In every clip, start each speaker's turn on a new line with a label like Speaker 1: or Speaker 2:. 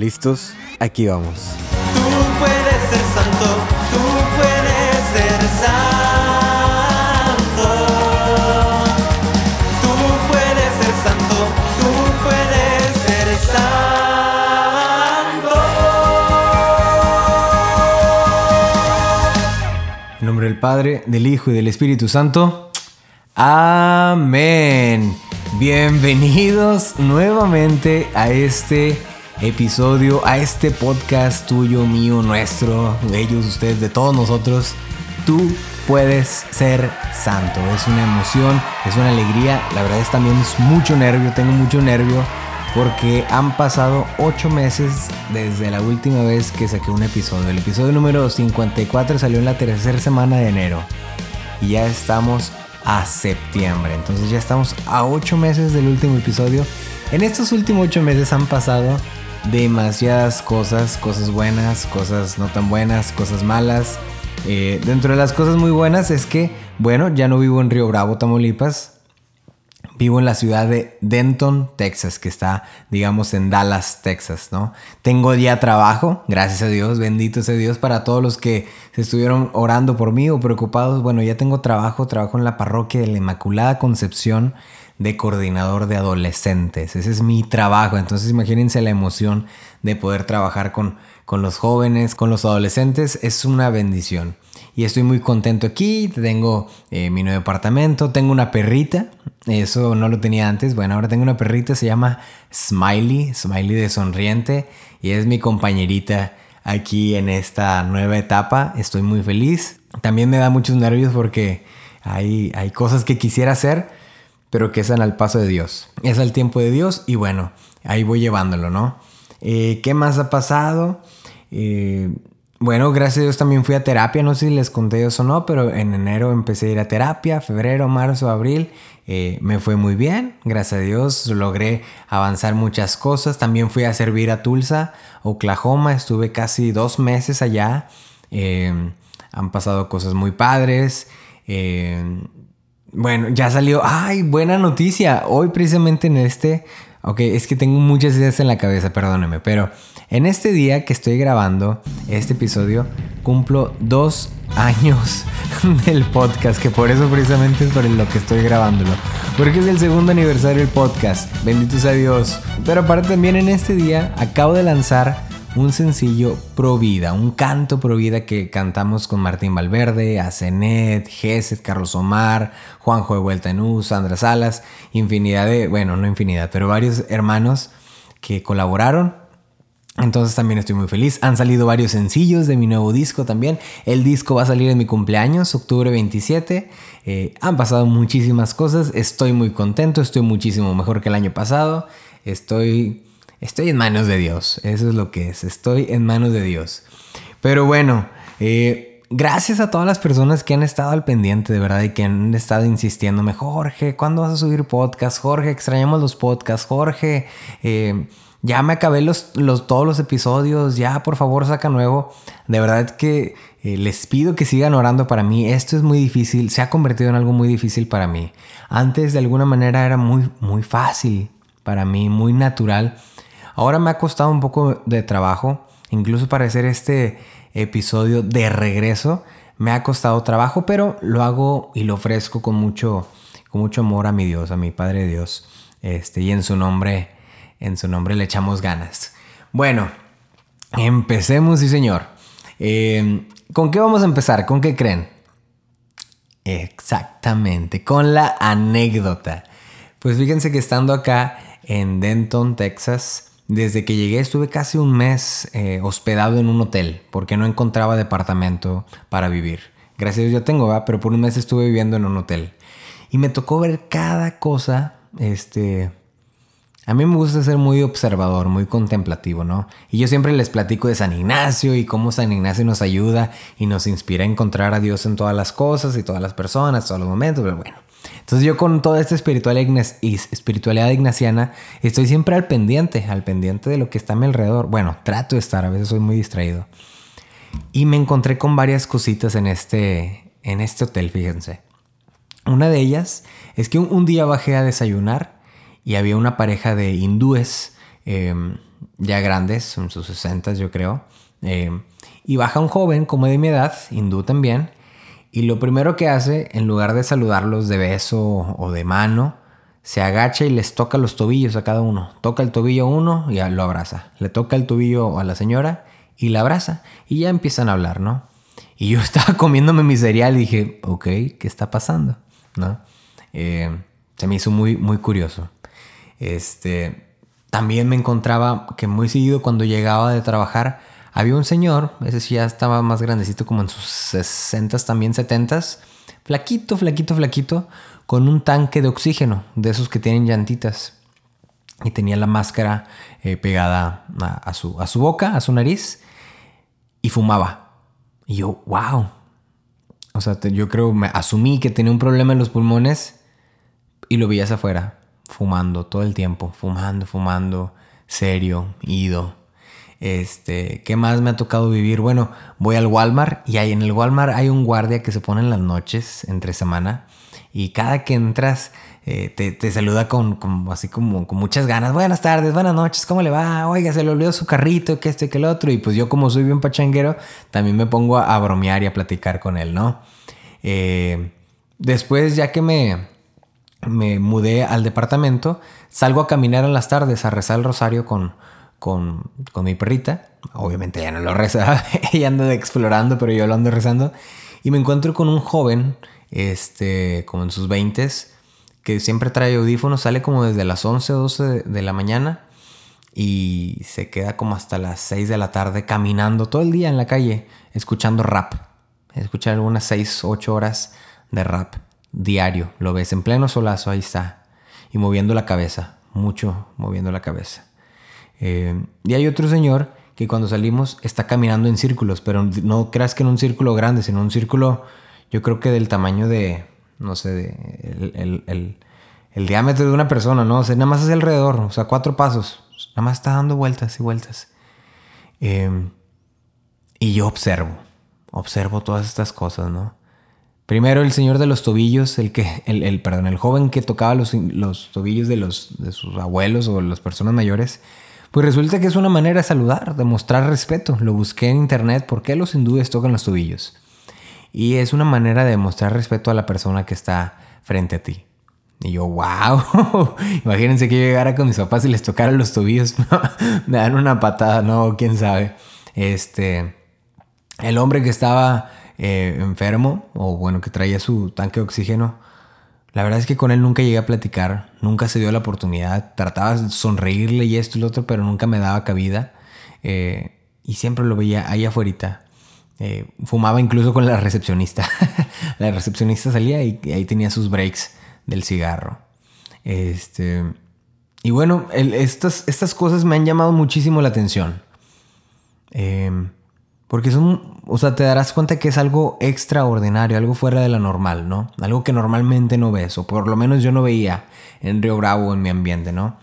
Speaker 1: ¿Listos? Aquí vamos.
Speaker 2: Tú puedes ser santo, tú puedes ser santo. Tú puedes ser santo, tú puedes ser santo.
Speaker 1: En nombre del Padre, del Hijo y del Espíritu Santo. Amén. Bienvenidos nuevamente a este episodio, a este podcast tuyo, mío, nuestro, de ellos, ustedes, de todos nosotros. Tú puedes ser santo. Es una emoción, es una alegría. La verdad es también es mucho nervio, tengo mucho nervio porque han pasado 8 meses desde la última vez que saqué un episodio. El episodio número 54 salió en la tercera semana de enero y ya estamos a septiembre. Entonces ya estamos a 8 meses del último episodio. En estos últimos 8 meses han pasado demasiadas cosas, cosas buenas, cosas no tan buenas, cosas malas. Eh, dentro de las cosas muy buenas es que, bueno, ya no vivo en Río Bravo, Tamaulipas. Vivo en la ciudad de Denton, Texas, que está, digamos, en Dallas, Texas, ¿no? Tengo ya trabajo, gracias a Dios, bendito sea Dios para todos los que se estuvieron orando por mí o preocupados. Bueno, ya tengo trabajo, trabajo en la parroquia de la Inmaculada Concepción de coordinador de adolescentes. Ese es mi trabajo. Entonces imagínense la emoción de poder trabajar con, con los jóvenes, con los adolescentes. Es una bendición. Y estoy muy contento aquí. Tengo eh, mi nuevo departamento. Tengo una perrita. Eso no lo tenía antes. Bueno, ahora tengo una perrita. Se llama Smiley. Smiley de sonriente. Y es mi compañerita aquí en esta nueva etapa. Estoy muy feliz. También me da muchos nervios porque hay, hay cosas que quisiera hacer pero que es al paso de Dios. Es al tiempo de Dios y bueno, ahí voy llevándolo, ¿no? Eh, ¿Qué más ha pasado? Eh, bueno, gracias a Dios también fui a terapia, no sé si les conté eso o no, pero en enero empecé a ir a terapia, febrero, marzo, abril, eh, me fue muy bien, gracias a Dios logré avanzar muchas cosas, también fui a servir a Tulsa, Oklahoma, estuve casi dos meses allá, han pasado cosas muy padres, bueno, ya salió. ¡Ay, buena noticia! Hoy precisamente en este... Ok, es que tengo muchas ideas en la cabeza, perdóneme, pero en este día que estoy grabando este episodio, cumplo dos años del podcast, que por eso precisamente es por lo que estoy grabándolo, porque es el segundo aniversario del podcast, bendito sea Dios. Pero aparte también en este día acabo de lanzar un sencillo pro vida, un canto pro vida que cantamos con Martín Valverde, Azenet, Gesed, Carlos Omar, Juanjo de Vuelta en U, Sandra Salas, infinidad de, bueno, no infinidad, pero varios hermanos que colaboraron. Entonces también estoy muy feliz. Han salido varios sencillos de mi nuevo disco también. El disco va a salir en mi cumpleaños, octubre 27. Eh, han pasado muchísimas cosas. Estoy muy contento, estoy muchísimo mejor que el año pasado. Estoy Estoy en manos de Dios, eso es lo que es, estoy en manos de Dios. Pero bueno, eh, gracias a todas las personas que han estado al pendiente, de verdad, y que han estado insistiéndome, Jorge, ¿cuándo vas a subir podcast? Jorge, extrañamos los podcasts, Jorge, eh, ya me acabé los, todos los episodios, ya por favor saca nuevo. De verdad que eh, les pido que sigan orando para mí. Esto es muy difícil, se ha convertido en algo muy difícil para mí. Antes de alguna manera era muy, muy fácil para mí, muy natural Ahora me ha costado un poco de trabajo, incluso para hacer este episodio de regreso, me ha costado trabajo, pero lo hago y lo ofrezco con mucho, con mucho amor a mi Dios, a mi Padre Dios. Este, y en su nombre, en su nombre le echamos ganas. Bueno, empecemos, sí señor. Em, ¿Con qué vamos a empezar? ¿Con qué creen? Exactamente, con la anécdota. Pues fíjense que estando acá en Denton, Texas, desde que llegué estuve casi un mes eh, hospedado en un hotel porque no encontraba departamento para vivir. Gracias a Dios yo tengo, ¿va? pero por un mes estuve viviendo en un hotel. Y me tocó ver cada cosa, este... A mí me gusta ser muy observador, muy contemplativo, ¿no? Y yo siempre les platico de San Ignacio y cómo San Ignacio nos ayuda y nos inspira a encontrar a Dios en todas las cosas y todas las personas, todos los momentos, pero bueno. Entonces yo con toda esta espiritualidad ignaciana estoy siempre al pendiente, al pendiente de lo que está a mi alrededor. Bueno, trato de estar, a veces soy muy distraído. Y me encontré con varias cositas en este, en este hotel, fíjense. Una de ellas es que un, día bajé a desayunar y había una pareja de hindúes em, ya grandes, en sus 60 yo creo. Eh, y baja un joven como de mi edad, hindú también, y lo primero que hace, en lugar de saludarlos de beso o de mano, se agacha y les toca los tobillos a cada uno. Toca el tobillo a uno y lo abraza. Le toca el tobillo a la señora y la abraza. Y ya empiezan a hablar, ¿no? Y yo estaba comiéndome mi cereal y dije, ok, ¿qué está pasando? ¿No? Eh, se me hizo muy, muy curioso. Este, también me encontraba que muy seguido cuando llegaba de trabajar, había un señor, ese sí ya estaba más grandecito, como en sus 60 también 70 flaquito, flaquito, flaquito, con un tanque de oxígeno, de esos que tienen llantitas. Y tenía la máscara eh, pegada a, su, a su boca, a su nariz, y fumaba. Y yo, wow. O sea, yo creo, me asumí que tenía un problema en los pulmones y lo veías afuera, fumando todo el tiempo, fumando, fumando, serio, ido. Este, ¿qué más me ha tocado vivir? Bueno, voy al Walmart y ahí en el Walmart hay un guardia que se pone en las noches, entre semana, y cada que entras eh, te, saluda con, así como con muchas ganas. Buenas tardes, buenas noches, ¿cómo le va? Oiga, se le olvidó su carrito, que este, que el otro. Y pues yo como soy bien pachanguero, también me pongo a, bromear y a platicar con él, ¿no? Eh, después, ya que me, me mudé al departamento, salgo a caminar en las tardes a rezar el rosario con, con, mi perrita. Obviamente ella no lo reza, ella anda explorando, pero yo lo ando rezando. Y me encuentro con un joven, este, como en sus 20 que siempre trae audífonos, sale como desde las 11 o 12 de, la mañana y se queda como hasta las 6 de la tarde caminando todo el día en la calle, escuchando rap. Escucha algunas 6, 8 horas de rap diario. Lo ves en pleno solazo, ahí está. Y moviendo la cabeza, mucho moviendo la cabeza. Eh, y hay otro señor que cuando salimos está caminando en círculos, pero no creas que en un círculo grande, sino un círculo, yo creo que del tamaño de, no sé, de, el, diámetro de una persona, ¿no? O sea, nada más hacia alrededor, o sea, cuatro pasos, nada más está dando vueltas y vueltas. Em, y yo observo, observo todas estas cosas, ¿no? Primero el señor de los tobillos, el que, el, el perdón, el joven que tocaba los, los tobillos de, los, de sus abuelos o las personas mayores, pues resulta que es una manera de saludar, de mostrar respeto. Lo busqué en internet, ¿por qué los hindúes tocan los tobillos? Y es una manera de mostrar respeto a la persona que está frente a ti. Y yo, wow, imagínense que yo llegara con mis papás y les tocara los tobillos, me dan una patada, no, quién sabe. Este, el hombre que estaba eh, enfermo, o bueno, que traía su tanque de oxígeno, la verdad es que con él nunca llegué a platicar, nunca se dio la oportunidad. Trataba de sonreírle y esto y lo otro, pero nunca me daba cabida. Eh, y siempre lo veía ahí afuera. Eh, fumaba incluso con la recepcionista. la recepcionista salía y, ahí tenía sus breaks del cigarro. Este, y bueno, estas, estas cosas me han llamado muchísimo la atención. Eh, porque son, o sea, te darás cuenta que es algo extraordinario, algo fuera de la normal, ¿no? Algo que normalmente no ves, o por lo menos yo no veía en Río Bravo, en mi ambiente, ¿no?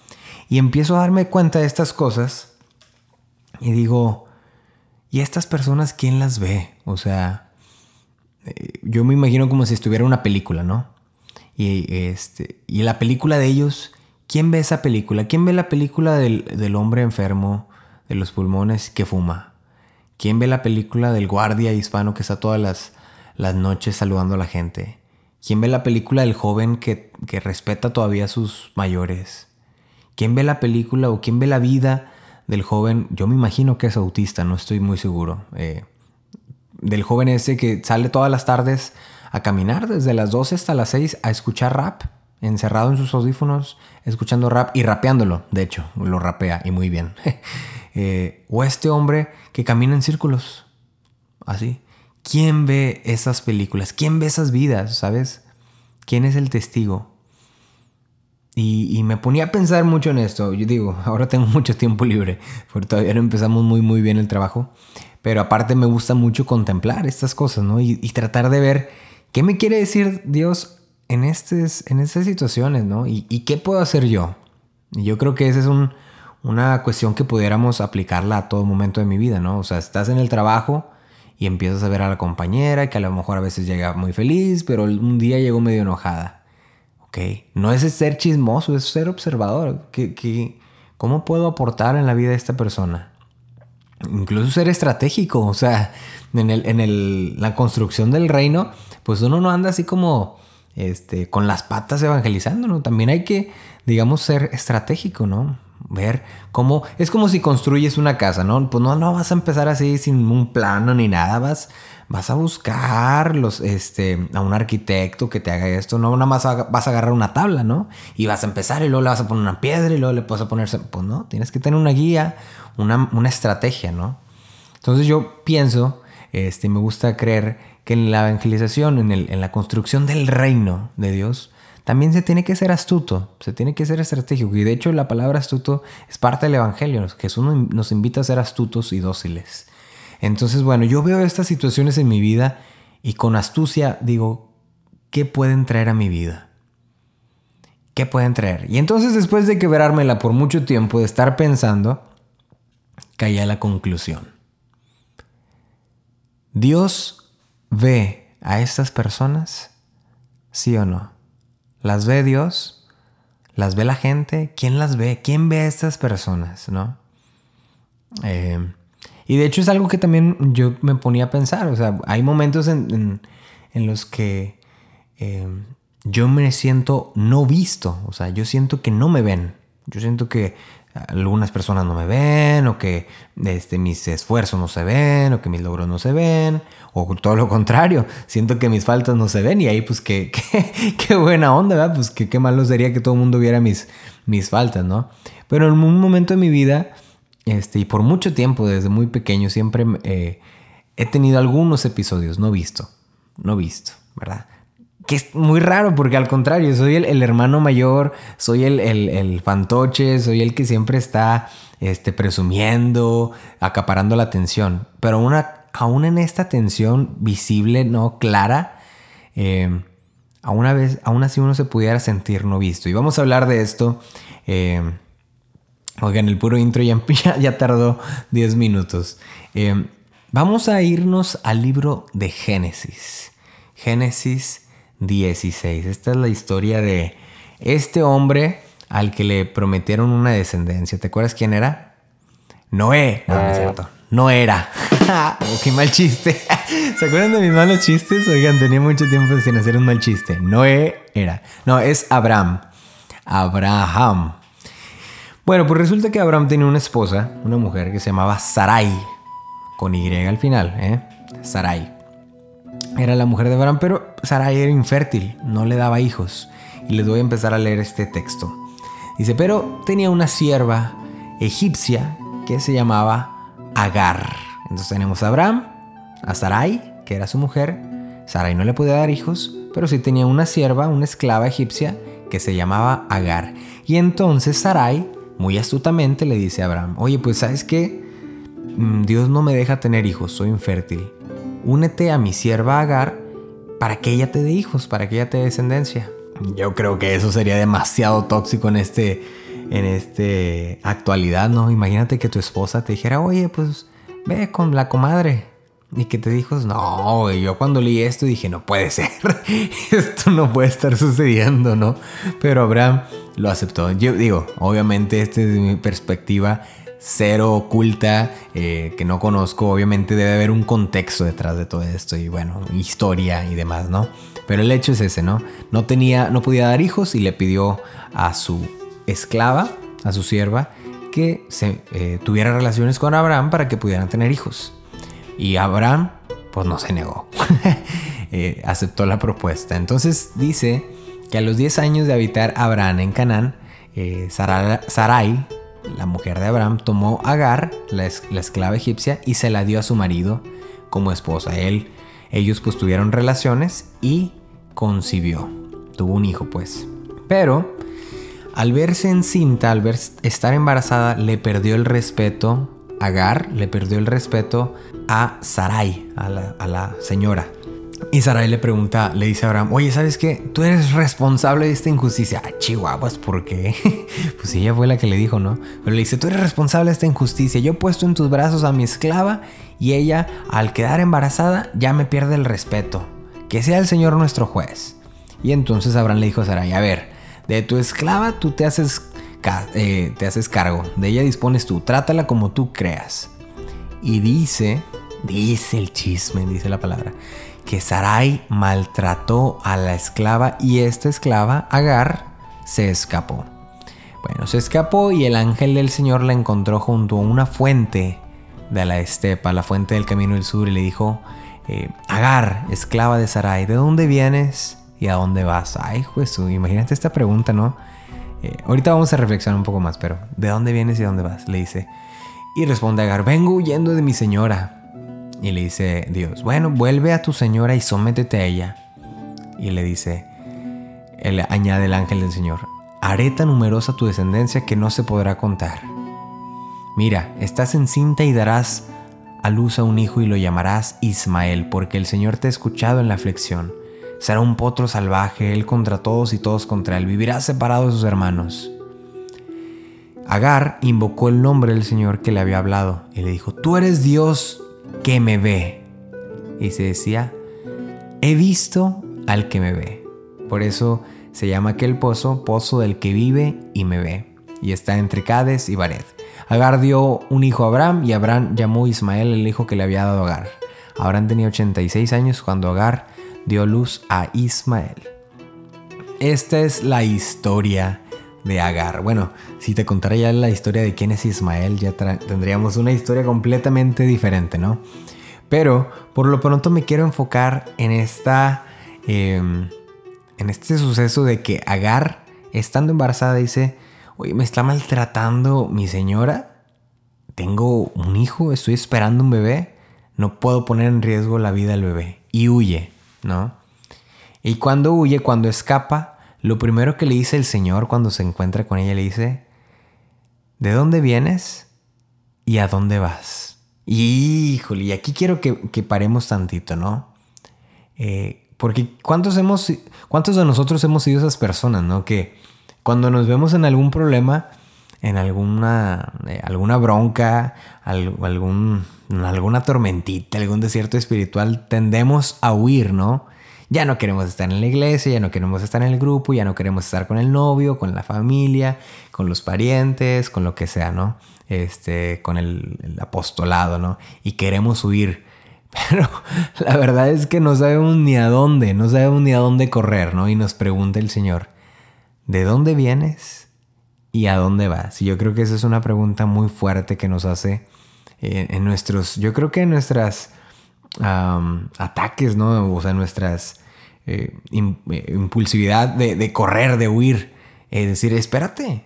Speaker 1: Y empiezo a darme cuenta de estas cosas y digo, ¿y estas personas quién las ve? O sea, eh, yo me imagino como si estuviera una película, ¿no? Y, este, y la película de ellos, ¿quién ve esa película? ¿Quién ve la película del, del hombre enfermo de los pulmones que fuma? ¿Quién ve la película del guardia hispano que está todas las, las noches saludando a la gente? ¿Quién ve la película del joven que, que, respeta todavía a sus mayores? ¿Quién ve la película o quién ve la vida del joven? Yo me imagino que es autista, no estoy muy seguro. Eh, del joven ese que sale todas las tardes a caminar desde las 12 hasta las 6 a escuchar rap, encerrado en sus audífonos, escuchando rap y rapeándolo. De hecho, lo rapea y muy bien. Eh, o este hombre que camina en círculos. Así. ¿Quién ve esas películas? ¿Quién ve esas vidas? ¿Sabes? ¿Quién es el testigo? Y, me ponía a pensar mucho en esto. Yo digo, ahora tengo mucho tiempo libre, porque todavía no empezamos muy, muy bien el trabajo. Pero aparte me gusta mucho contemplar estas cosas, ¿no? Y, tratar de ver qué me quiere decir Dios en, estes, en estas situaciones, ¿no? Y, y qué puedo hacer yo. Y yo creo que ese es un, una cuestión que pudiéramos aplicarla a todo momento de mi vida, ¿no? O sea, estás en el trabajo y empiezas a ver a la compañera que a lo mejor a veces llega muy feliz, pero un día llegó medio enojada. ¿Ok? No es ser chismoso, es ser observador. ¿Qué, ¿Cómo puedo aportar en la vida de esta persona? Incluso ser estratégico, o sea, en, el, en el, la construcción del reino, pues uno no anda así como este, con las patas evangelizando, ¿no? También hay que, digamos, ser estratégico, ¿no? Ver cómo, es como si construyes una casa, ¿no? Pues no, no vas a empezar así sin un plano ni nada, vas, vas a buscar los, este, a un arquitecto que te haga esto, no nada más vas a agarrar una tabla, ¿no? Y vas a empezar y luego le vas a poner una piedra y luego le vas a poner, pues no, tienes que tener una guía, una, una estrategia, ¿no? Entonces yo pienso, este, me gusta creer que en la evangelización, en, el, en la construcción del reino de Dios, también se tiene que ser astuto, se tiene que ser estratégico. Y de hecho la palabra astuto es parte del Evangelio. Jesús nos invita a ser astutos y dóciles. Entonces, bueno, yo veo estas situaciones en mi vida y con astucia digo, ¿qué pueden traer a mi vida? ¿Qué pueden traer? Y entonces después de quebrármela por mucho tiempo, de estar pensando, caí a la conclusión. Dios ve a estas personas, sí o no. ¿Las ve Dios? ¿Las ve la gente? ¿Quién las ve? ¿Quién ve a estas personas? ¿No? Eh, y de hecho es algo que también yo me ponía a pensar. O sea, hay momentos en, los que eh, yo me siento no visto. O sea, yo siento que no me ven. Yo siento que algunas personas no me ven, o que este, mis esfuerzos no se ven, o que mis logros no se ven, o todo lo contrario, siento que mis faltas no se ven, y ahí pues qué, qué, buena onda, ¿verdad? Pues qué, qué malo sería que todo el mundo viera mis, mis faltas, ¿no? Pero en un momento de mi vida este, y por mucho tiempo, desde muy pequeño, siempre eh, he tenido algunos episodios no visto. No visto, ¿verdad? Que es muy raro porque al contrario, soy el, hermano mayor, soy el, fantoche, soy el que siempre está este, presumiendo, acaparando la atención. Pero una, aún en esta atención visible, no clara, eh, aún, vez, aún así uno se pudiera sentir no visto. Y vamos a hablar de esto. Eh, Oigan, el puro intro ya, ya, tardó 10 minutos. Eh, vamos a irnos al libro de Génesis. Génesis 16. Esta es la historia de este hombre al que le prometieron una descendencia. ¿Te acuerdas quién era? Noé. No, no es cierto. No era. oh, qué mal chiste. ¿Se acuerdan de mis malos chistes? Oigan, tenía mucho tiempo sin hacer un mal chiste. Noé era. No, es Abraham. Abraham. Bueno, pues resulta que Abraham tenía una esposa, una mujer que se llamaba Sarai, con Y al final, ¿eh? Sarai. Era la mujer de Abraham, pero Sarai era infértil, no le daba hijos. Y les voy a empezar a leer este texto. Dice, pero tenía una sierva egipcia que se llamaba Agar. Entonces tenemos a Abraham, a Sarai, que era su mujer. Sarai no le podía dar hijos, pero sí tenía una sierva, una esclava egipcia, que se llamaba Agar. Y entonces Sarai muy astutamente le dice a Abraham, oye, pues sabes qué, mm, Dios no me deja tener hijos, soy infértil. Únete a mi sierva Agar para que ella te dé hijos, para que ella te dé descendencia. Yo creo que eso sería demasiado tóxico en este, en este actualidad, ¿no? Imagínate que tu esposa te dijera, oye, pues ve con la comadre. Y que te dijo, no, yo cuando leí esto dije, no puede ser, esto no puede estar sucediendo, ¿no? Pero Abraham lo aceptó. Yo digo, obviamente, este es mi perspectiva cero oculta, eh, que no conozco, obviamente debe haber un contexto detrás de todo esto y bueno, historia y demás, ¿no? Pero el hecho es ese, ¿no? No tenía, no podía dar hijos y le pidió a su esclava, a su sierva, que se, eh, tuviera relaciones con Abraham para que pudieran tener hijos. Y Abraham, pues no se negó, eh, aceptó la propuesta. Entonces dice que a los 10 años de habitar Abraham en Canaán, eh, Sarai, la mujer de Abraham, tomó Agar, la, esclava egipcia, y se la dio a su marido como esposa. Él, ellos pues tuvieron relaciones y concibió. Tuvo un hijo pues. Pero al verse encinta, al ver estar embarazada, le perdió el respeto. Agar le perdió el respeto a Sarai, a la señora. Y Sarai le pregunta, le dice a Abraham, oye, ¿sabes qué? Tú eres responsable de esta injusticia. Ah, chihuahuas, ¿por qué? pues ella fue la que le dijo, ¿no? Pero le dice, tú eres responsable de esta injusticia. Yo he puesto en tus brazos a mi esclava y ella, al quedar embarazada, ya me pierde el respeto. Que sea el Señor nuestro juez. Y entonces Abraham le dijo a Sarai, a ver, de tu esclava tú te haces eh, te haces cargo. De ella dispones tú. Trátala como tú creas. Y dice, dice el chisme, dice la palabra, que Sarai maltrató a la esclava y esta esclava, Agar, se escapó. Bueno, se escapó y el ángel del Señor la encontró junto a una fuente de la estepa, la fuente del camino del sur, y le dijo, eh, Agar, esclava de Sarai, ¿de dónde vienes y a dónde vas? Ay, Jesús, imagínate esta pregunta, ¿no? Eh, ahorita vamos a reflexionar un poco más, pero ¿de dónde vienes y a dónde vas? Le dice. Y responde Agar, vengo huyendo de mi señora. Y le dice Dios, bueno, vuelve a tu señora y sométete a ella. Y le dice, él añade el ángel del Señor, haré tan numerosa tu descendencia que no se podrá contar. Mira, estás encinta y darás a luz a un hijo y lo llamarás Ismael, porque el Señor te ha escuchado en la aflicción. Será un potro salvaje, él contra todos y todos contra él. Vivirá separado de sus hermanos. Agar invocó el nombre del Señor que le había hablado y le dijo, tú eres Dios que me ve. Y se decía, he visto al que me ve. Por eso se llama aquel pozo, pozo del que vive y me ve. Y está entre Cades y Bared. Agar dio un hijo a Abraham y Abraham llamó Ismael el hijo que le había dado Agar. Abraham tenía 86 años cuando Agar dio luz a Ismael. Esta es la historia de Agar. Bueno, si te contara ya la historia de quién es Ismael, ya tendríamos una historia completamente diferente, ¿no? Pero por lo pronto me quiero enfocar en esta. Em, en este suceso de que Agar, estando embarazada, dice: Oye, me está maltratando mi señora. Tengo un hijo, estoy esperando un bebé. No puedo poner en riesgo la vida del bebé. Y huye, ¿no? Y cuando huye, cuando escapa, lo primero que le dice el Señor cuando se encuentra con ella, le dice, ¿de dónde vienes y a dónde vas? Híjole, y aquí quiero que, paremos tantito, ¿no? Eh, porque ¿cuántos, hemos, ¿cuántos de nosotros hemos sido esas personas, ¿no? Que cuando nos vemos en algún problema, en alguna, eh, alguna bronca, algún, alguna tormentita, algún desierto espiritual, tendemos a huir, ¿no? Ya no queremos estar en la iglesia, ya no queremos estar en el grupo, ya no queremos estar con el novio, con la familia, con los parientes, con lo que sea, ¿no? Este, con el, apostolado, ¿no? Y queremos huir. Pero la verdad es que no sabemos ni a dónde, no sabemos ni a dónde correr, ¿no? Y nos pregunta el Señor, ¿de dónde vienes y a dónde vas? Y yo creo que esa es una pregunta muy fuerte que nos hace eh, en nuestros, yo creo que en nuestras ataques, ¿no? O sea, nuestras eh, eh, impulsividad de, correr, de huir. Es decir, espérate.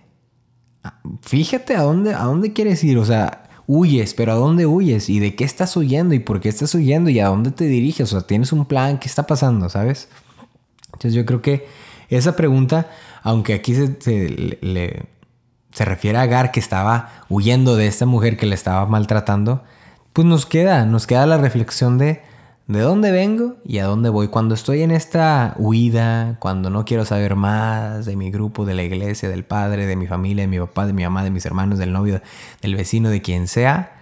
Speaker 1: Fíjate a dónde, a dónde quieres ir. O sea, huyes, pero ¿a dónde huyes? ¿Y de qué estás huyendo? ¿Y por qué estás huyendo? ¿Y a dónde te diriges? O sea, ¿tienes un plan? ¿Qué está pasando? ¿Sabes? Entonces yo creo que esa pregunta, aunque aquí se, se, se refiere a Agar que estaba huyendo de esta mujer que le estaba maltratando, pues nos queda, nos queda la reflexión de de dónde vengo y a dónde voy. Cuando estoy en esta huida, cuando no quiero saber más de mi grupo, de la iglesia, del padre, de mi familia, de mi papá, de mi mamá, de mis hermanos, del novio, del vecino, de quien sea,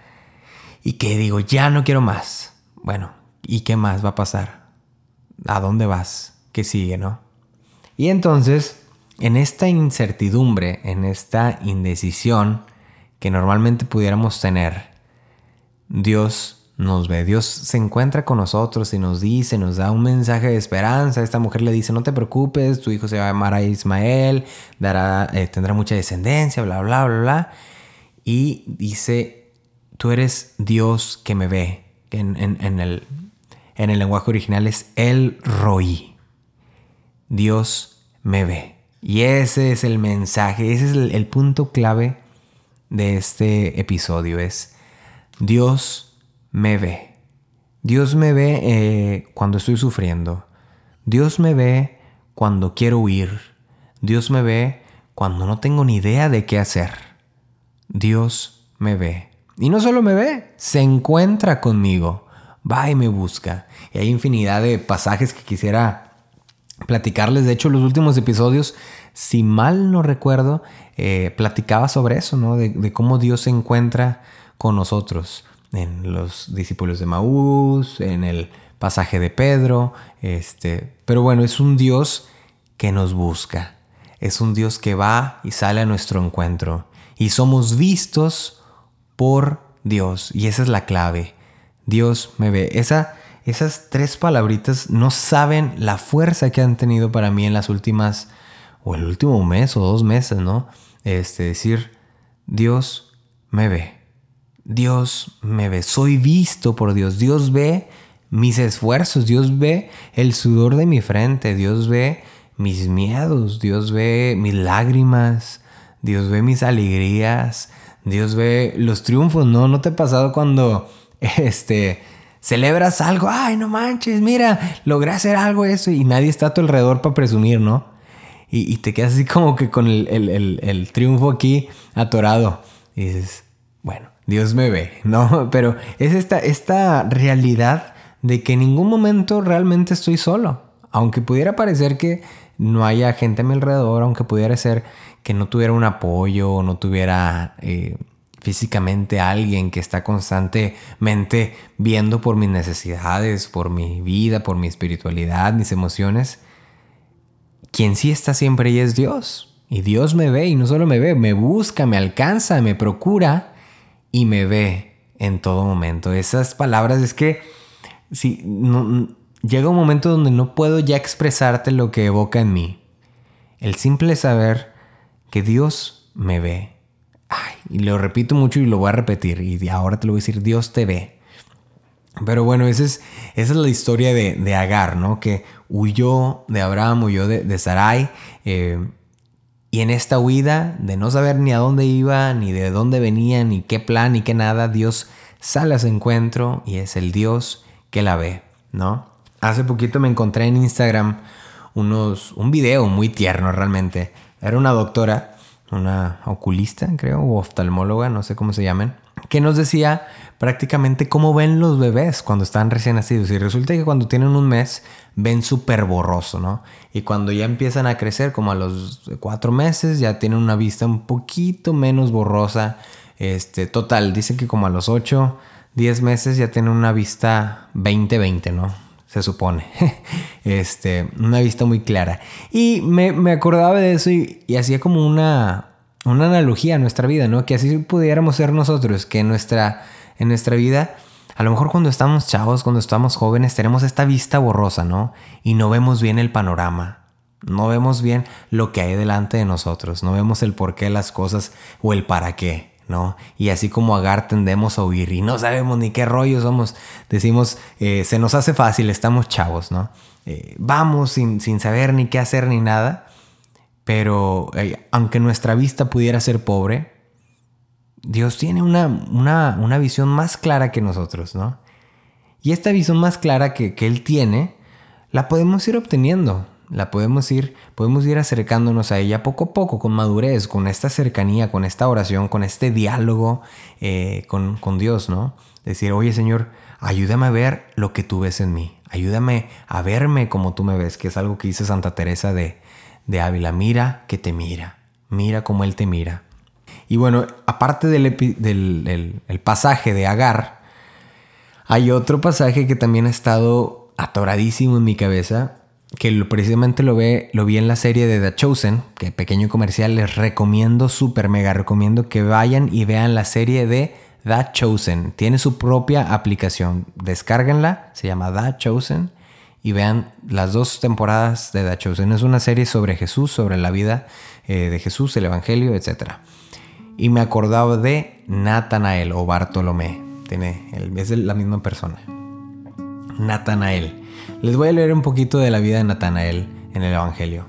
Speaker 1: y que digo, ya no quiero más. Bueno, ¿y qué más va a pasar? ¿A dónde vas? ¿Qué sigue, no? Y entonces, en esta incertidumbre, en esta indecisión que normalmente pudiéramos tener, Dios nos ve, Dios se encuentra con nosotros y nos dice, nos da un mensaje de esperanza. Esta mujer le dice, no te preocupes, tu hijo se va a llamar a Ismael, dará, eh, tendrá mucha descendencia, bla, bla, bla, bla. Y dice, tú eres Dios que me ve. En, el, en el lenguaje original es el Roí. Dios me ve. Y ese es el mensaje, ese es el, punto clave de este episodio. Es Dios me ve. Dios me ve eh, cuando estoy sufriendo. Dios me ve cuando quiero huir. Dios me ve cuando no tengo ni idea de qué hacer. Dios me ve. Y no solo me ve, se encuentra conmigo. Va y me busca. Y hay infinidad de pasajes que quisiera platicarles. De hecho, los últimos episodios, si mal no recuerdo, eh, platicaba sobre eso, ¿no? De, de cómo Dios se encuentra con nosotros, en los discípulos de Maús, en el pasaje de Pedro, este, pero bueno, es un Dios que nos busca. es un Dios que va y sale a nuestro encuentro. Y somos vistos por Dios. Y esa es la clave. Dios me ve. Esa, esas tres palabritas no saben la fuerza que han tenido para mí en las últimas, o el último mes o dos meses, ¿no? Este, decir, Dios me ve. Dios me ve. Soy visto por Dios. Dios ve mis esfuerzos. Dios ve el sudor de mi frente. Dios ve mis miedos. Dios ve mis lágrimas. Dios ve mis alegrías. Dios ve los triunfos. No, no te ha pasado cuando este celebras algo. Ay, no manches, mira, logré hacer algo eso y nadie está a tu alrededor para presumir, ¿no? Y, te quedas así como que con el, el triunfo aquí atorado. Y dices, bueno, Dios me ve, ¿no? Pero es esta, esta realidad de que en ningún momento realmente estoy solo. Aunque pudiera parecer que no haya gente a mi alrededor, aunque pudiera ser que no tuviera un apoyo o no tuviera eh, físicamente alguien que está constantemente viendo por mis necesidades, por mi vida, por mi espiritualidad, mis emociones, quien sí está siempre ahí es Dios. Y Dios me ve y no solo me ve, me busca, me alcanza, me procura y me ve en todo momento. Esas palabras es que si llega un momento donde no puedo ya expresarte lo que evoca en mí. El simple saber que Dios me ve. Y lo repito mucho y lo voy a repetir. Y ahora te lo voy a decir, Dios te ve. Pero bueno, esa es, esa es la historia de, Agar, ¿no? Que huyó de Abraham, huyó de, de Sarai. Eh, y en esta huida de no saber ni a dónde iba, ni de dónde venía, ni qué plan, ni qué nada, Dios sale a su encuentro y es el Dios que la ve, ¿no? Hace poquito me encontré en Instagram unos, un video muy tierno realmente. Era una doctora, una oculista, creo, o oftalmóloga, no sé cómo se llamen, que nos decía prácticamente cómo ven los bebés cuando están recién nacidos. Y resulta que cuando tienen un mes ven súper borroso, ¿no? Y cuando ya empiezan a crecer, como a los cuatro meses, ya tienen una vista un poquito menos borrosa. Este, total, dicen que como a los ocho, diez meses ya tienen una vista 20-20, ¿no? Se supone. este, una vista muy clara. Y me, acordaba de eso y, hacía como una, una analogía a nuestra vida, ¿no? Que así pudiéramos ser nosotros, que nuestra en nuestra vida, a lo mejor cuando estamos chavos, cuando estamos jóvenes, tenemos esta vista borrosa, ¿no? Y no vemos bien el panorama. No vemos bien lo que hay delante de nosotros. No vemos el por qué las cosas o el para qué. Y así como Agar tendemos a huir y no sabemos ni qué rollo somos, decimos, eh, se nos hace fácil, estamos chavos, ¿no? Eh, vamos sin, sin, saber ni qué hacer ni nada, pero eh, aunque nuestra vista pudiera ser pobre, Dios tiene una, una, visión más clara que nosotros, ¿no? Y esta visión más clara que, Él tiene, la podemos ir obteniendo, la podemos ir, podemos ir acercándonos a ella poco a poco, con madurez, con esta cercanía, con esta oración, con este diálogo eh, con, Dios, ¿no? Decir, oye Señor, ayúdame a ver lo que tú ves en mí, ayúdame a verme como tú me ves, que es algo que dice Santa Teresa de, de Ávila, mira que te mira, mira como Él te mira. Y bueno, aparte del, pasaje de Agar, hay otro pasaje que también ha estado atoradísimo en mi cabeza, que precisamente lo, ve, lo vi en la serie de The Chosen, que pequeño comercial, les recomiendo, súper mega recomiendo que vayan y vean la serie de The Chosen. Tiene su propia aplicación, descárguenla, se llama The Chosen y vean las dos temporadas de The Chosen. Es una serie sobre Jesús, sobre la vida eh, de Jesús, el Evangelio, etcétera y me acordaba de Natanael o Bartolomé. Tiene, es la misma persona. Natanael. Les voy a leer un poquito de la vida de Natanael en el Evangelio.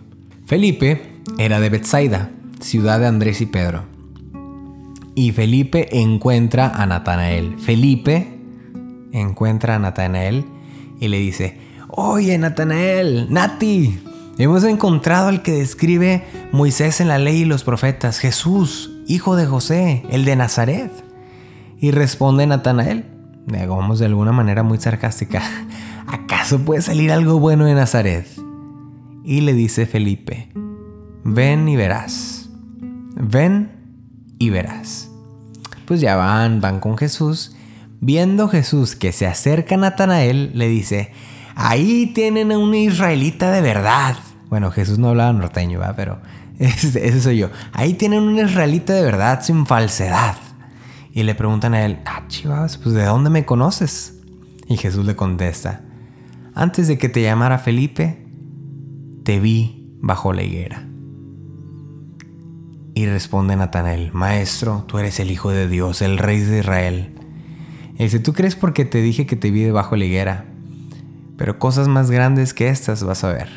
Speaker 1: Felipe era de Bethsaida, ciudad de Andrés y Pedro. Y Felipe encuentra a Natanael. Felipe encuentra a Natanael y le dice, oye Natanael, Nati, hemos encontrado al que describe Moisés en la ley y los profetas, Jesús, hijo de José, el de Nazaret. Y responde Natanael, digamos de alguna manera muy sarcástica, ¿acaso puede salir algo bueno de Nazaret? Y le dice Felipe, ven y verás, ven y verás. Pues ya van, van con Jesús. Viendo Jesús que se acerca a Natanael, le dice, ahí tienen a un israelita de verdad. Bueno, Jesús no hablaba norteño, ¿va? pero Ese, soy yo. Ahí tienen un israelita de verdad, sin falsedad. Y le preguntan a él, ah, chivas, pues ¿de dónde me conoces? Y Jesús le contesta, antes de que te llamara Felipe, te vi bajo la higuera. Y responde Natanael, Maestro, tú eres el Hijo de Dios, el Rey de Israel. Y dice, tú crees porque te dije que te vi debajo de la higuera, pero cosas más grandes que estas vas a ver.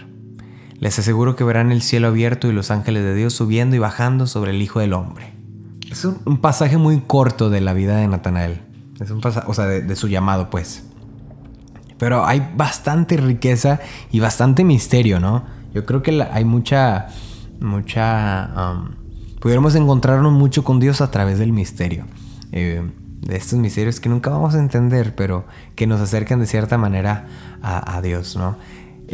Speaker 1: Les aseguro que verán el cielo abierto y los ángeles de Dios subiendo y bajando sobre el Hijo del Hombre. Es un, pasaje muy corto de la vida de Natanael. Es un pasaje, o sea, de, su llamado, pues. Pero hay bastante riqueza y bastante misterio, ¿no? Yo creo que hay mucha, mucha... Um, pudiéramos encontrarnos mucho con Dios a través del misterio. Eh, de estos misterios que nunca vamos a entender, pero que nos acercan de cierta manera a, Dios, ¿no?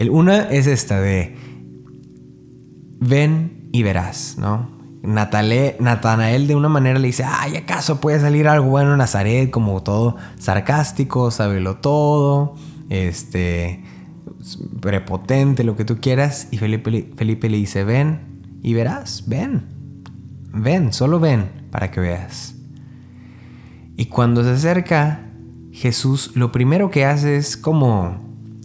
Speaker 1: Una es esta de ven y verás, ¿no? Natanael de una manera le dice, ay, ¿acaso puede salir algo bueno en Nazaret? Como todo sarcástico, sábelo todo, este, prepotente, lo que tú quieras. Y Felipe, Felipe le dice, ven y verás, ven. Ven, solo ven para que veas. Y cuando se acerca, Jesús lo primero que hace es como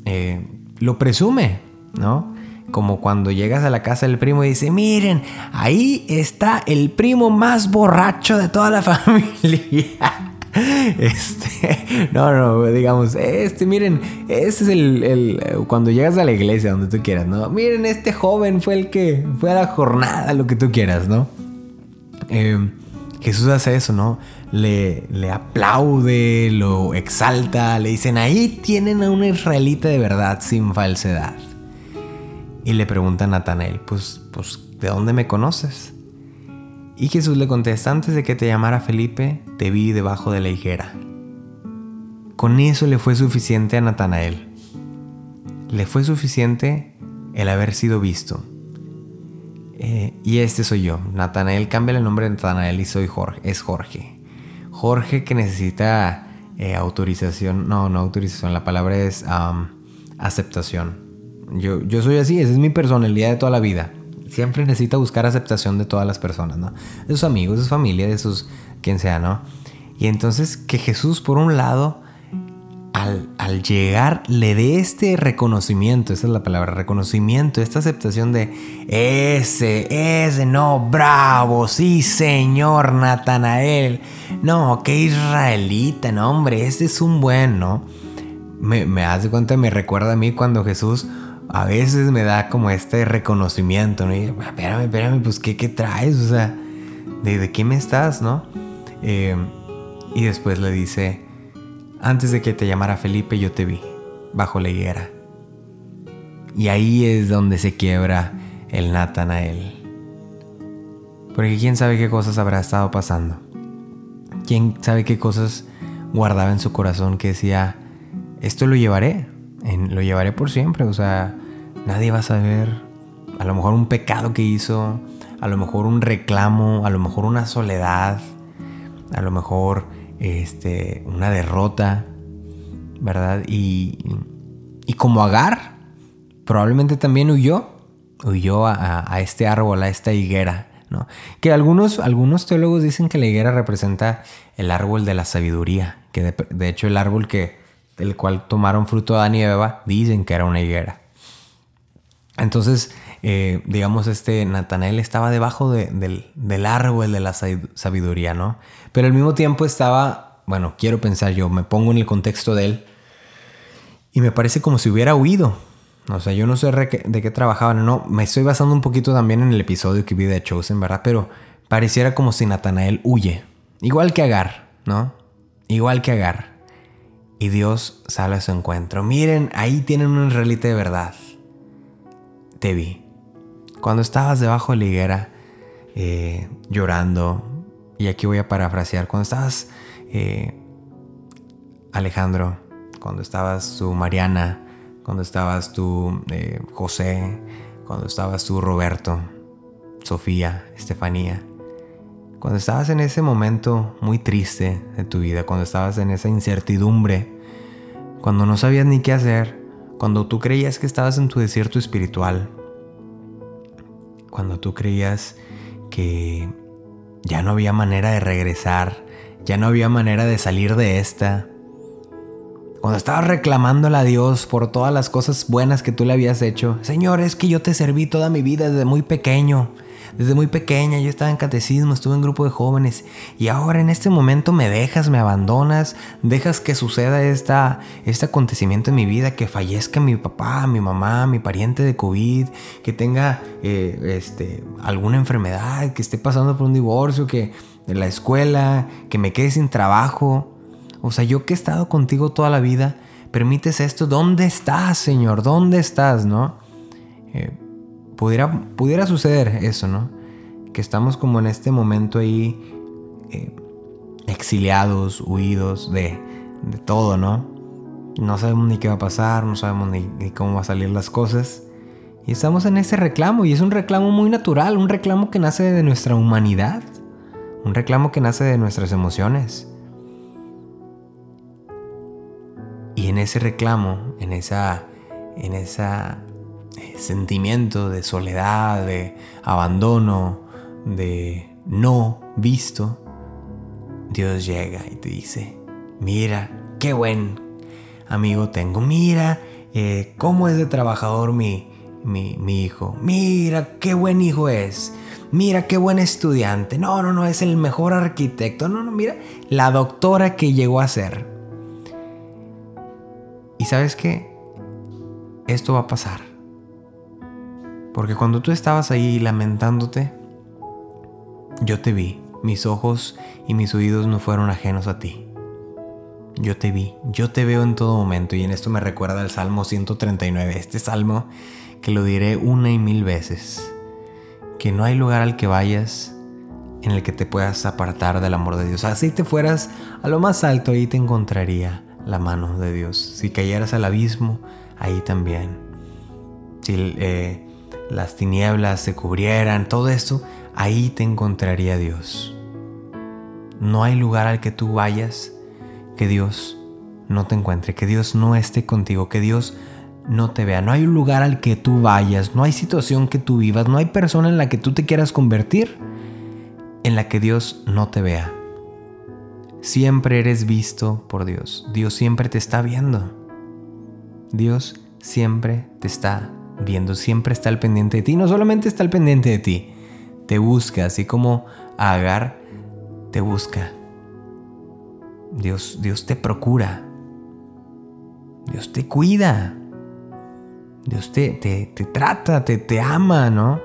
Speaker 1: eh, lo presume, ¿no? Como cuando llegas a la casa del primo y dice, miren, ahí está el primo más borracho de toda la familia. Este, no, no, digamos, este, miren, este es el, cuando llegas a la iglesia, donde tú quieras, ¿no? Miren, este joven fue el que fue a la jornada, lo que tú quieras, ¿no? Eh, Jesús hace eso, ¿no? Le, le, aplaude, lo exalta, le dicen, ahí tienen a un israelita de verdad, sin falsedad. Y le pregunta a Natanael, pues, pues, ¿de dónde me conoces? Y Jesús le contesta, antes de que te llamara Felipe, te vi debajo de la higuera. Con eso le fue suficiente a Natanael. Le fue suficiente el haber sido visto eh, y este soy yo. Natanael, cambia el nombre de Natanael y soy Jorge. Es Jorge. Jorge que necesita eh, autorización. No, no autorización. La palabra es aceptación. Yo, yo soy así. Esa es mi personalidad de toda la vida. Siempre necesita buscar aceptación de todas las personas, ¿no? De sus amigos, de su familia, de sus... quien sea, ¿no? Y entonces que Jesús, por un lado, al, llegar le dé este reconocimiento, esa es la palabra, reconocimiento, esta aceptación de ese, ese, no, bravo, sí señor Natanael, no, qué israelita, no hombre, ese es un buen, ¿no? Me, me hace cuenta, me recuerda a mí cuando Jesús a veces me da como este reconocimiento, ¿no? Y, espérame, espérame, pues ¿qué, qué traes? O sea, ¿de, de qué me estás, no? Eh, y después le dice, antes de que te llamara Felipe yo te vi, bajo la higuera. Y ahí es donde se quiebra el Natanael. Porque quién sabe qué cosas habrá estado pasando. Quién sabe qué cosas guardaba en su corazón que decía, esto lo llevaré, lo llevaré por siempre. O sea, nadie va a saber. A lo mejor un pecado que hizo, a lo mejor un reclamo, a lo mejor una soledad, a lo mejor este, una derrota, ¿verdad? Y, y como Agar, probablemente también huyó, huyó a, este árbol, a esta higuera, ¿no? Que algunos, algunos teólogos dicen que la higuera representa el árbol de la sabiduría, que de, hecho el árbol que, del cual tomaron fruto Adán y Eva, dicen que era una higuera. Entonces, eh, digamos, este Natanael estaba debajo del, del, árbol de la sabiduría, ¿no? Pero al mismo tiempo estaba, bueno, quiero pensar yo, me pongo en el contexto de él y me parece como si hubiera huido. O sea, yo no sé de qué, trabajaban, no, me estoy basando un poquito también en el episodio que vi de Chosen, ¿verdad? Pero pareciera como si Natanael huye, igual que Agar, ¿no? Igual que Agar. Y Dios sale a su encuentro. Miren, ahí tienen un israelita de verdad te vi. Cuando estabas debajo de la higuera eh, llorando, y aquí voy a parafrasear, cuando estabas eh, Alejandro, cuando estabas tú Mariana, cuando estabas tú eh, José, cuando estabas tú Roberto, Sofía, Estefanía, cuando estabas en ese momento muy triste de tu vida, cuando estabas en esa incertidumbre, cuando no sabías ni qué hacer, cuando tú creías que estabas en tu desierto espiritual, cuando tú creías que ya no había manera de regresar, ya no había manera de salir de esta. Cuando estabas reclamándole a Dios por todas las cosas buenas que tú le habías hecho. Señor, es que yo te serví toda mi vida desde muy pequeño. Desde muy pequeña yo estaba en catecismo, estuve en grupo de jóvenes y ahora en este momento me dejas, me abandonas, dejas que suceda esta, este acontecimiento en mi vida, que fallezca mi papá, mi mamá, mi pariente de COVID, que tenga eh, este, alguna enfermedad, que esté pasando por un divorcio, que en la escuela, que me quede sin trabajo. O sea, yo que he estado contigo toda la vida, permites esto. ¿Dónde estás, Señor? ¿Dónde estás, no? Eh, pudiera, pudiera suceder eso, ¿no? Que estamos como en este momento ahí eh, exiliados, huidos de, de, todo, ¿no? No sabemos ni qué va a pasar, no sabemos ni, cómo va a salir las cosas. Y estamos en ese reclamo, y es un reclamo muy natural, un reclamo que nace de nuestra humanidad, un reclamo que nace de nuestras emociones. Y en ese reclamo, en esa, en esa sentimiento de soledad, de abandono, de no visto, Dios llega y te dice, mira, qué buen amigo tengo, mira eh, cómo es de trabajador mi, mi, mi hijo, mira qué buen hijo es, mira qué buen estudiante, no, no, no, es el mejor arquitecto, no, no, mira la doctora que llegó a ser. Y sabes qué, esto va a pasar porque cuando tú estabas ahí lamentándote, yo te vi. Mis ojos y mis oídos no fueron ajenos a ti. Yo te vi, yo te veo en todo momento y en esto me recuerda el Salmo 139, este salmo que lo diré una y mil veces, que no hay lugar al que vayas en el que te puedas apartar del amor de Dios. Así te fueras a lo más alto, ahí te encontraría la mano de Dios. Si cayeras al abismo, ahí también. Si eh, las tinieblas se cubrieran, todo esto, ahí te encontraría Dios. No hay lugar al que tú vayas que Dios no te encuentre, que Dios no esté contigo, que Dios no te vea. No hay un lugar al que tú vayas, no hay situación que tú vivas, no hay persona en la que tú te quieras convertir en la que Dios no te vea. Siempre eres visto por Dios. Dios siempre te está viendo. Dios siempre te está viendo, siempre está al pendiente de ti. No solamente está al pendiente de ti, te busca, así como Agar te busca. Dios, Dios te procura. Dios te cuida. Dios te, te, te trata, te, te ama, ¿no?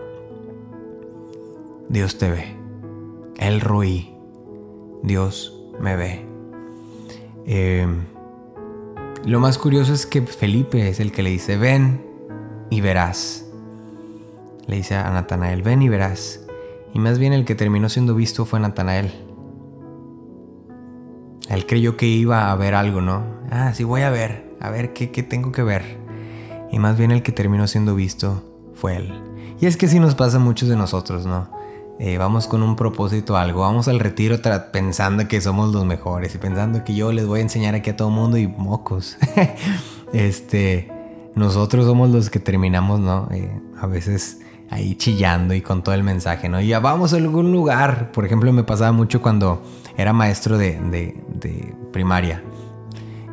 Speaker 1: Dios te ve. El ruí. Dios me ve. Eh, lo más curioso es que Felipe es el que le dice, ven, y verás. Le dice a Natanael, ven y verás. Y más bien el que terminó siendo visto fue Natanael. Él creyó que iba a ver algo, ¿no? Ah, sí, voy a ver, a ver qué, qué tengo que ver. Y más bien el que terminó siendo visto fue él. Y es que sí nos pasa a muchos de nosotros, ¿no? Eh, vamos con un propósito algo, vamos al retiro pensando que somos los mejores y pensando que yo les voy a enseñar aquí a todo mundo y mocos. este, nosotros somos los que terminamos, ¿no? Eh, a veces ahí chillando y con todo el mensaje, ¿no? Y ya vamos a algún lugar. Por ejemplo, me pasaba mucho cuando era maestro de, de, primaria.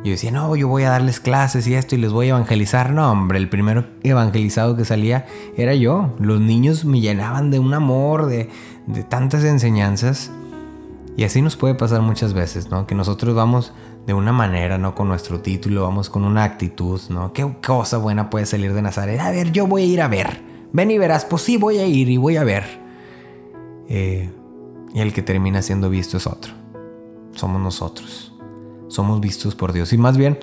Speaker 1: Yo decía, no, yo voy a darles clases y esto y les voy a evangelizar. No, hombre, el primero evangelizado que salía era yo. Los niños me llenaban de un amor, de, de tantas enseñanzas. Y así nos puede pasar muchas veces, ¿no? Que nosotros vamos de una manera, ¿no? Con nuestro título, vamos con una actitud, ¿no? ¿Qué cosa buena puede salir de Nazaret? A ver, yo voy a ir a ver. Ven y verás, pues sí, voy a ir y voy a ver. Eh, y el que termina siendo visto es otro. Somos nosotros. Somos vistos por Dios. Y más bien,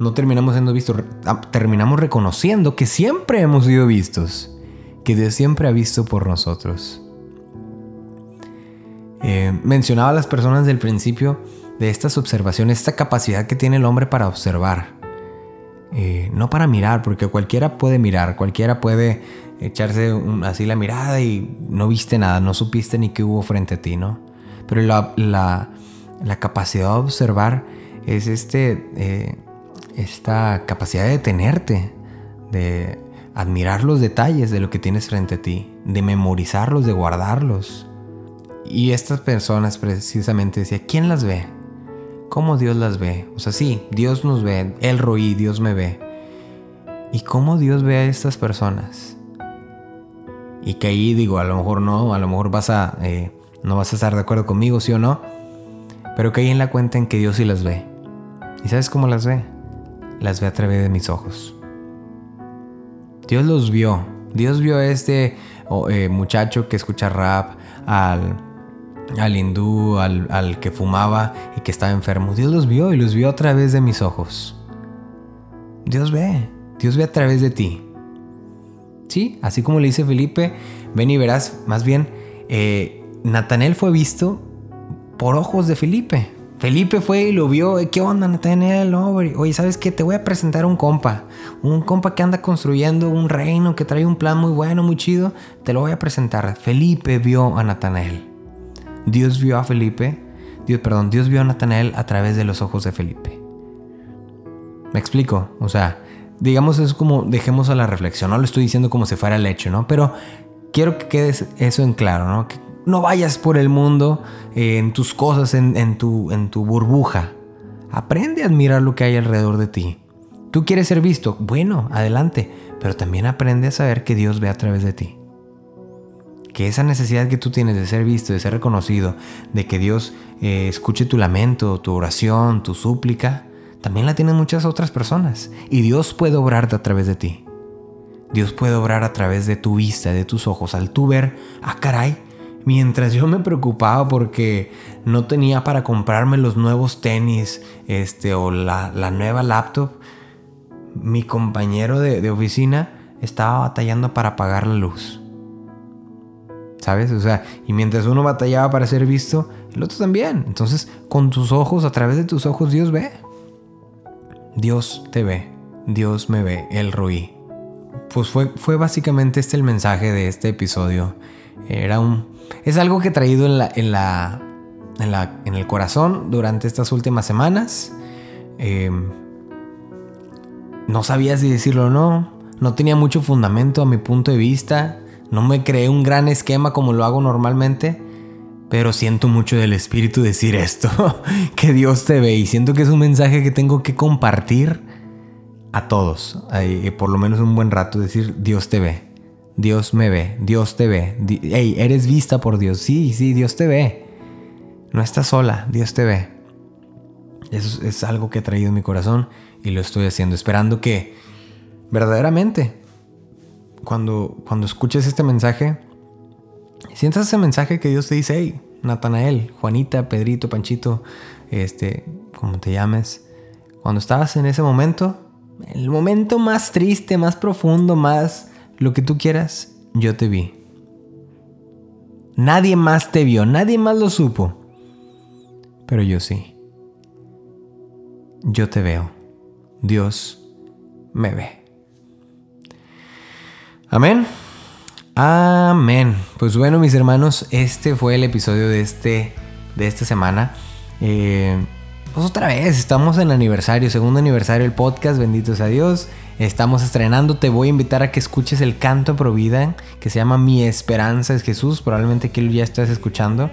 Speaker 1: no terminamos siendo vistos, ah, terminamos reconociendo que siempre hemos sido vistos. Que Dios siempre ha visto por nosotros. Eh, mencionaba a las personas del principio de estas observaciones, esta capacidad que tiene el hombre para observar. Eh, no para mirar, porque cualquiera puede mirar, cualquiera puede echarse así la mirada y no viste nada, no supiste ni qué hubo frente a ti, ¿no? Pero la, capacidad de observar es este, eh, esta capacidad de detenerte, de admirar los detalles de lo que tienes frente a ti, de memorizarlos, de guardarlos. Y estas personas precisamente decía, ¿quién las ve? ¿Cómo Dios las ve? O sea, sí, Dios nos ve, El Roí, Dios me ve. ¿Y cómo Dios ve a estas personas? Y que ahí digo, a lo mejor no, a lo mejor vas a, eh, no vas a estar de acuerdo conmigo, sí o no, pero que ahí en la cuenta en que Dios sí las ve. ¿Y sabes cómo las ve? Las ve a través de mis ojos. Dios los vio. Dios vio a este eh, muchacho que escucha rap, al, al hindú, al, al que fumaba y que estaba enfermo. Dios los vio y los vio a través de mis ojos. Dios ve, Dios ve a través de ti. Sí, así como le dice Felipe, ven y verás, más bien, eh, Natanel fue visto por ojos de Felipe. Felipe fue y lo vio. ¿Qué onda, Nathaniel? Oye, ¿sabes qué? Te voy a presentar un compa. Un compa que anda construyendo un reino, que trae un plan muy bueno, muy chido. Te lo voy a presentar. Felipe vio a Natanael. Dios vio a Felipe. Dios, perdón, Dios vio a Natanael a través de los ojos de Felipe. ¿Me explico? O sea, digamos es como dejemos a la reflexión. No lo estoy diciendo como si fuera el hecho, ¿no? Pero quiero que quede eso en claro, ¿no? no vayas por el mundo eh, en tus cosas, en, tu, en tu burbuja. Aprende a admirar lo que hay alrededor de ti. ¿Tú quieres ser visto? Bueno, adelante. Pero también aprende a saber que Dios ve a través de ti. Que esa necesidad que tú tienes de ser visto, de ser reconocido, de que Dios eh, escuche tu lamento, tu oración, tu súplica, también la tienen muchas otras personas. Y Dios puede obrar a través de ti. Dios puede obrar a través de tu vista, de tus ojos. Al tú ver, ah, caray, Mientras yo me preocupaba porque no tenía para comprarme los nuevos tenis este, o la, nueva laptop, mi compañero de, oficina estaba batallando para pagar la luz. ¿Sabes? O sea, y mientras uno batallaba para ser visto, el otro también. Entonces, con tus ojos, a través de tus ojos, Dios ve. Dios te ve. Dios me ve, el Ruí. Pues fue, fue básicamente este el mensaje de este episodio. Era un, es algo que he traído en, la, en, la, en, la, en el corazón durante estas últimas semanas. Em, no sabía si decirlo o no. No tenía mucho fundamento a mi punto de vista. No me creé un gran esquema como lo hago normalmente. Pero siento mucho del espíritu decir esto. que Dios te ve. Y siento que es un mensaje que tengo que compartir a todos. por lo menos un buen rato. Decir Dios te ve. Dios me ve, Dios te ve. Hey, eres vista por Dios. Sí, sí, Dios te ve. No estás sola, Dios te ve. Eso es algo que he traído en mi corazón y lo estoy haciendo, esperando que verdaderamente, cuando, cuando escuches este mensaje, sientas ese mensaje que Dios te dice, hey, Natanael, Juanita, Pedrito, Panchito, este, como te llames, cuando estabas en ese momento, el momento más triste, más profundo, más lo que tú quieras, yo te vi. Nadie más te vio, nadie más lo supo. Pero yo sí. Yo te veo. Dios me ve. Amén. Amén. Pues bueno, mis hermanos, este fue el episodio de, este, de esta semana. Eh, pues otra vez, estamos en aniversario, segundo aniversario del podcast, bendito sea Dios. Estamos estrenando, te voy a invitar a que escuches el canto pro vida que se llama Mi Esperanza es Jesús, probablemente que ya estás escuchando.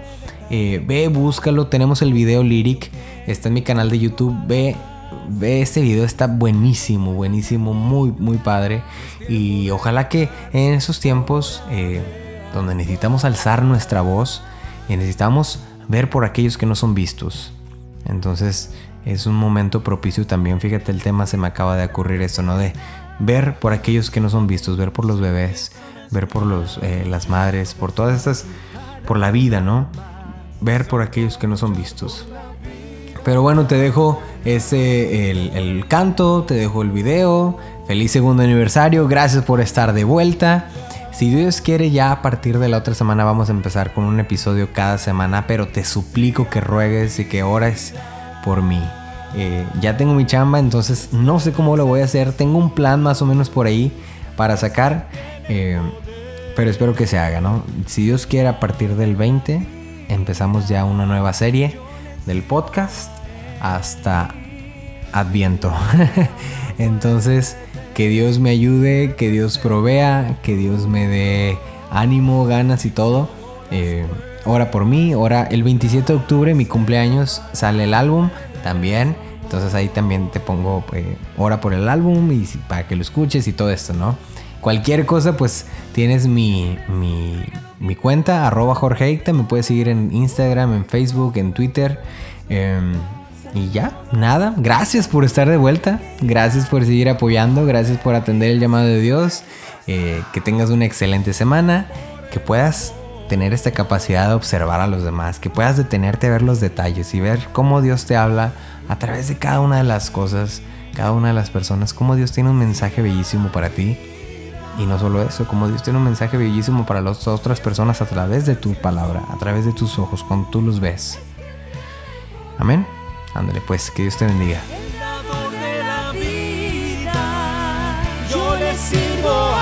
Speaker 1: Eh, ve, búscalo, tenemos el video lyric, está en mi canal de YouTube, ve, ve este video, está buenísimo, buenísimo, muy, muy padre. Y ojalá que en esos tiempos eh, donde necesitamos alzar nuestra voz, y necesitamos ver por aquellos que no son vistos entonces es un momento propicio también. Fíjate, el tema se me acaba de ocurrir esto, ¿no? De ver por aquellos que no son vistos, ver por los bebés, ver por los, eh, las madres, por todas estas, por la vida, ¿no? Ver por aquellos que no son vistos. Pero bueno, te dejo ese, el, canto, te dejo el video. Feliz segundo aniversario, gracias por estar de vuelta. Si Dios quiere, ya a partir de la otra semana vamos a empezar con un episodio cada semana, pero te suplico que ruegues y que ores por mí. Eh, ya tengo mi chamba, entonces no sé cómo lo voy a hacer. Tengo un plan más o menos por ahí para sacar, eh, pero espero que se haga, ¿no? Si Dios quiere, a partir del 20 empezamos ya una nueva serie del podcast hasta Adviento. entonces que Dios me ayude, que Dios provea, que Dios me dé ánimo, ganas y todo. Eh, ora por mí, ora el 27 de octubre, mi cumpleaños, sale el álbum también. Entonces ahí también te pongo eh, ora por el álbum y para que lo escuches y todo esto, ¿no? Cualquier cosa, pues tienes mi, mi, cuenta, arroba Jorge Me puedes seguir en Instagram, en Facebook, en Twitter. Em, y ya, nada. Gracias por estar de vuelta. Gracias por seguir apoyando. Gracias por atender el llamado de Dios. Eh, que tengas una excelente semana. Que puedas tener esta capacidad de observar a los demás. Que puedas detenerte a ver los detalles y ver cómo Dios te habla a través de cada una de las cosas, cada una de las personas. Cómo Dios tiene un mensaje bellísimo para ti. Y no solo eso, como Dios tiene un mensaje bellísimo para las otras personas a través de tu palabra, a través de tus ojos, cuando tú los ves. Amén. Ándale, pues, que Dios te bendiga.
Speaker 2: Yo le sirvo a